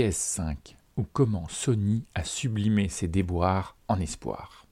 PS5 ou comment Sony a sublimé ses déboires en espoir.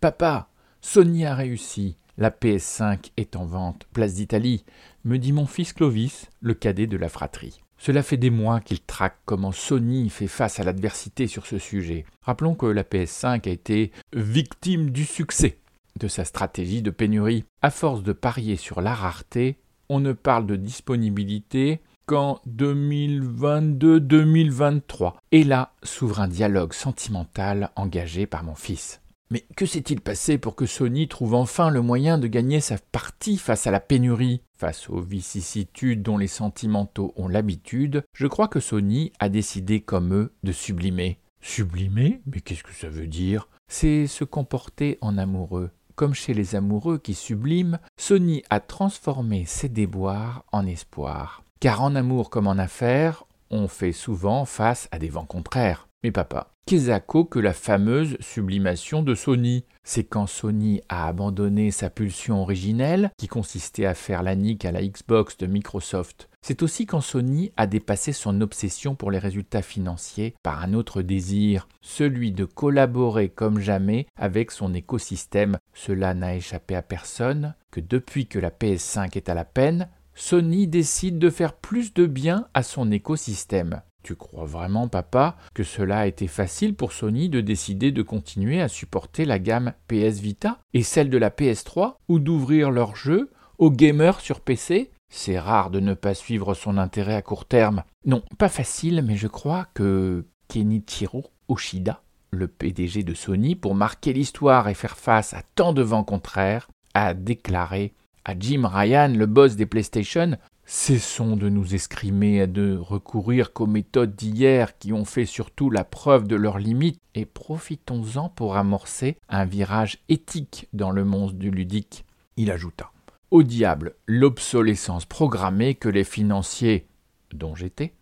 Papa, Sony a réussi. La PS5 est en vente, place d'Italie, me dit mon fils Clovis, le cadet de la fratrie. Cela fait des mois qu'il traque comment Sony fait face à l'adversité sur ce sujet. Rappelons que la PS5 a été victime du succès de sa stratégie de pénurie. À force de parier sur la rareté, on ne parle de disponibilité qu'en 2022-2023. Et là s'ouvre un dialogue sentimental engagé par mon fils. Mais que s'est-il passé pour que Sony trouve enfin le moyen de gagner sa partie face à la pénurie? Face aux vicissitudes dont les sentimentaux ont l'habitude, je crois que Sony a décidé comme eux de sublimer. Sublimer? Mais qu'est-ce que ça veut dire? C'est se comporter en amoureux. Comme chez les amoureux qui subliment, Sony a transformé ses déboires en espoir. Car en amour comme en affaires, on fait souvent face à des vents contraires. Mais papa, qu'est-ce que la fameuse sublimation de Sony C'est quand Sony a abandonné sa pulsion originelle, qui consistait à faire la nique à la Xbox de Microsoft. C'est aussi quand Sony a dépassé son obsession pour les résultats financiers par un autre désir, celui de collaborer comme jamais avec son écosystème. Cela n'a échappé à personne que depuis que la PS5 est à la peine, Sony décide de faire plus de bien à son écosystème. Tu crois vraiment, papa, que cela a été facile pour Sony de décider de continuer à supporter la gamme PS Vita et celle de la PS3 ou d'ouvrir leurs jeux aux gamers sur PC C'est rare de ne pas suivre son intérêt à court terme. Non, pas facile, mais je crois que Kenichiro Oshida, le PDG de Sony, pour marquer l'histoire et faire face à tant de vents contraires, a déclaré à Jim Ryan, le boss des PlayStation, Cessons de nous escrimer de recourir qu'aux méthodes d'hier qui ont fait surtout la preuve de leurs limites et profitons-en pour amorcer un virage éthique dans le monde du ludique. Il ajouta Au diable l'obsolescence programmée que les financiers dont j'étais,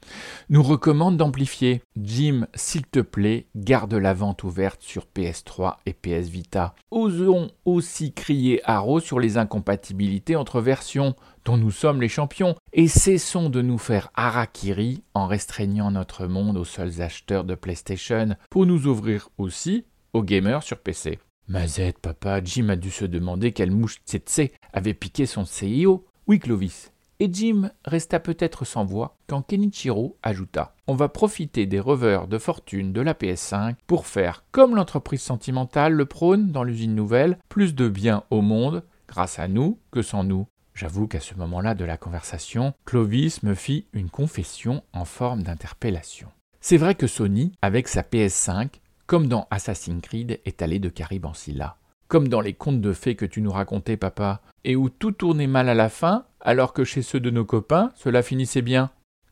nous recommande d'amplifier. Jim, s'il te plaît, garde la vente ouverte sur PS3 et PS Vita. Osons aussi crier haro sur les incompatibilités entre versions dont nous sommes les champions et cessons de nous faire harakiri en restreignant notre monde aux seuls acheteurs de PlayStation pour nous ouvrir aussi aux gamers sur PC. Mazette, papa, Jim a dû se demander quelle mouche tsetse avait piqué son CIO. Oui, Clovis, et Jim resta peut-être sans voix quand Kenichiro ajouta On va profiter des revers de fortune de la PS5 pour faire, comme l'entreprise sentimentale le prône dans l'usine nouvelle, plus de bien au monde grâce à nous que sans nous. J'avoue qu'à ce moment-là de la conversation, Clovis me fit une confession en forme d'interpellation. C'est vrai que Sony, avec sa PS5, comme dans Assassin's Creed, est allé de Scylla. Comme dans les contes de fées que tu nous racontais, papa, et où tout tournait mal à la fin, alors que chez ceux de nos copains, cela finissait bien.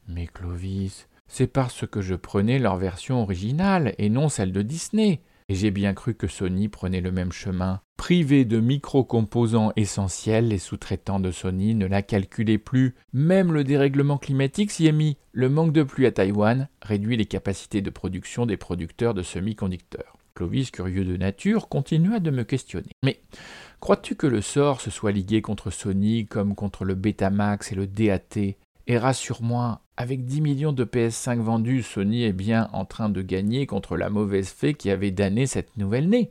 Mais Clovis, c'est parce que je prenais leur version originale et non celle de Disney. Et j'ai bien cru que Sony prenait le même chemin. Privé de micro-composants essentiels, les sous-traitants de Sony ne la calculaient plus. Même le dérèglement climatique s'y est mis. Le manque de pluie à Taïwan réduit les capacités de production des producteurs de semi-conducteurs. Clovis, curieux de nature, continua de me questionner. Mais Crois-tu que le sort se soit ligué contre Sony comme contre le Betamax et le DAT Et rassure-moi, avec 10 millions de PS5 vendus, Sony est bien en train de gagner contre la mauvaise fée qui avait damné cette nouvelle née.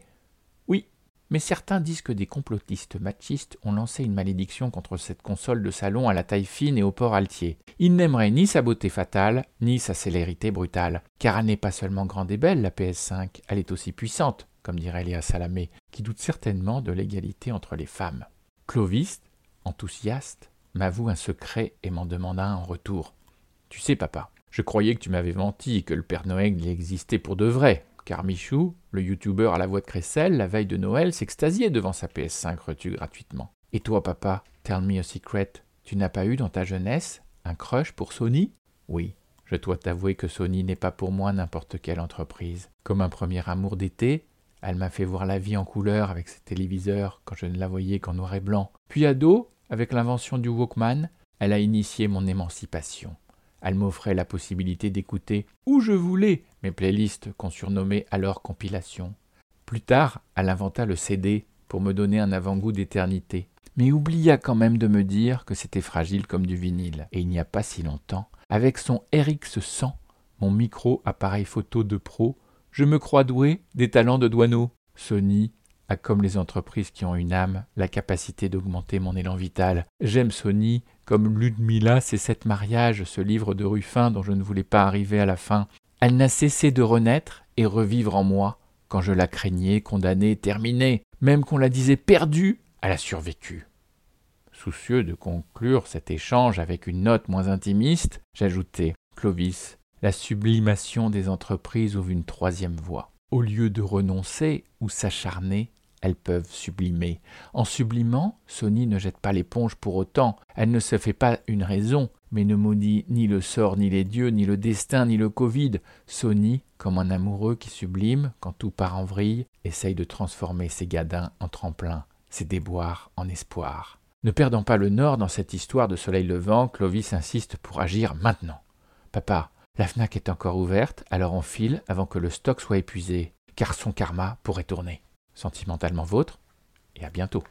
Mais certains disent que des complotistes machistes ont lancé une malédiction contre cette console de salon à la taille fine et au port altier. Ils n'aimeraient ni sa beauté fatale, ni sa célérité brutale. Car elle n'est pas seulement grande et belle, la PS5, elle est aussi puissante comme dirait Léa Salamé, qui doute certainement de l'égalité entre les femmes. Clovis, enthousiaste, m'avoue un secret et m'en demanda un en retour. Tu sais, papa, je croyais que tu m'avais menti, que le Père Noël existait pour de vrai, car Michou, le youtubeur à la voix de Cressel, la veille de Noël, s'extasiait devant sa PS5 reçue gratuitement. Et toi, papa, tell me a secret, tu n'as pas eu dans ta jeunesse un crush pour Sony? Oui, je dois t'avouer que Sony n'est pas pour moi n'importe quelle entreprise. Comme un premier amour d'été, elle m'a fait voir la vie en couleur avec ses téléviseurs quand je ne la voyais qu'en noir et blanc. Puis ado, avec l'invention du Walkman, elle a initié mon émancipation. Elle m'offrait la possibilité d'écouter où je voulais mes playlists qu'on surnommait alors compilations. Plus tard, elle inventa le CD pour me donner un avant-goût d'éternité, mais oublia quand même de me dire que c'était fragile comme du vinyle. Et il n'y a pas si longtemps, avec son RX100, mon micro, appareil photo de pro, je me crois doué des talents de douaneau. Sony a, comme les entreprises qui ont une âme, la capacité d'augmenter mon élan vital. J'aime Sony comme Ludmilla, c'est sept mariages, ce livre de Ruffin dont je ne voulais pas arriver à la fin. Elle n'a cessé de renaître et revivre en moi. Quand je la craignais, condamnée, terminée, même qu'on la disait perdue, elle a survécu. Soucieux de conclure cet échange avec une note moins intimiste, j'ajoutai Clovis, la sublimation des entreprises ouvre une troisième voie. Au lieu de renoncer ou s'acharner, elles peuvent sublimer. En sublimant, Sony ne jette pas l'éponge pour autant. Elle ne se fait pas une raison, mais ne maudit ni le sort, ni les dieux, ni le destin, ni le Covid. Sony, comme un amoureux qui sublime, quand tout part en vrille, essaye de transformer ses gadins en tremplin, ses déboires en espoir. Ne perdant pas le nord dans cette histoire de soleil levant, Clovis insiste pour agir maintenant. Papa, la FNAC est encore ouverte, alors on file avant que le stock soit épuisé, car son karma pourrait tourner. Sentimentalement vôtre, et à bientôt.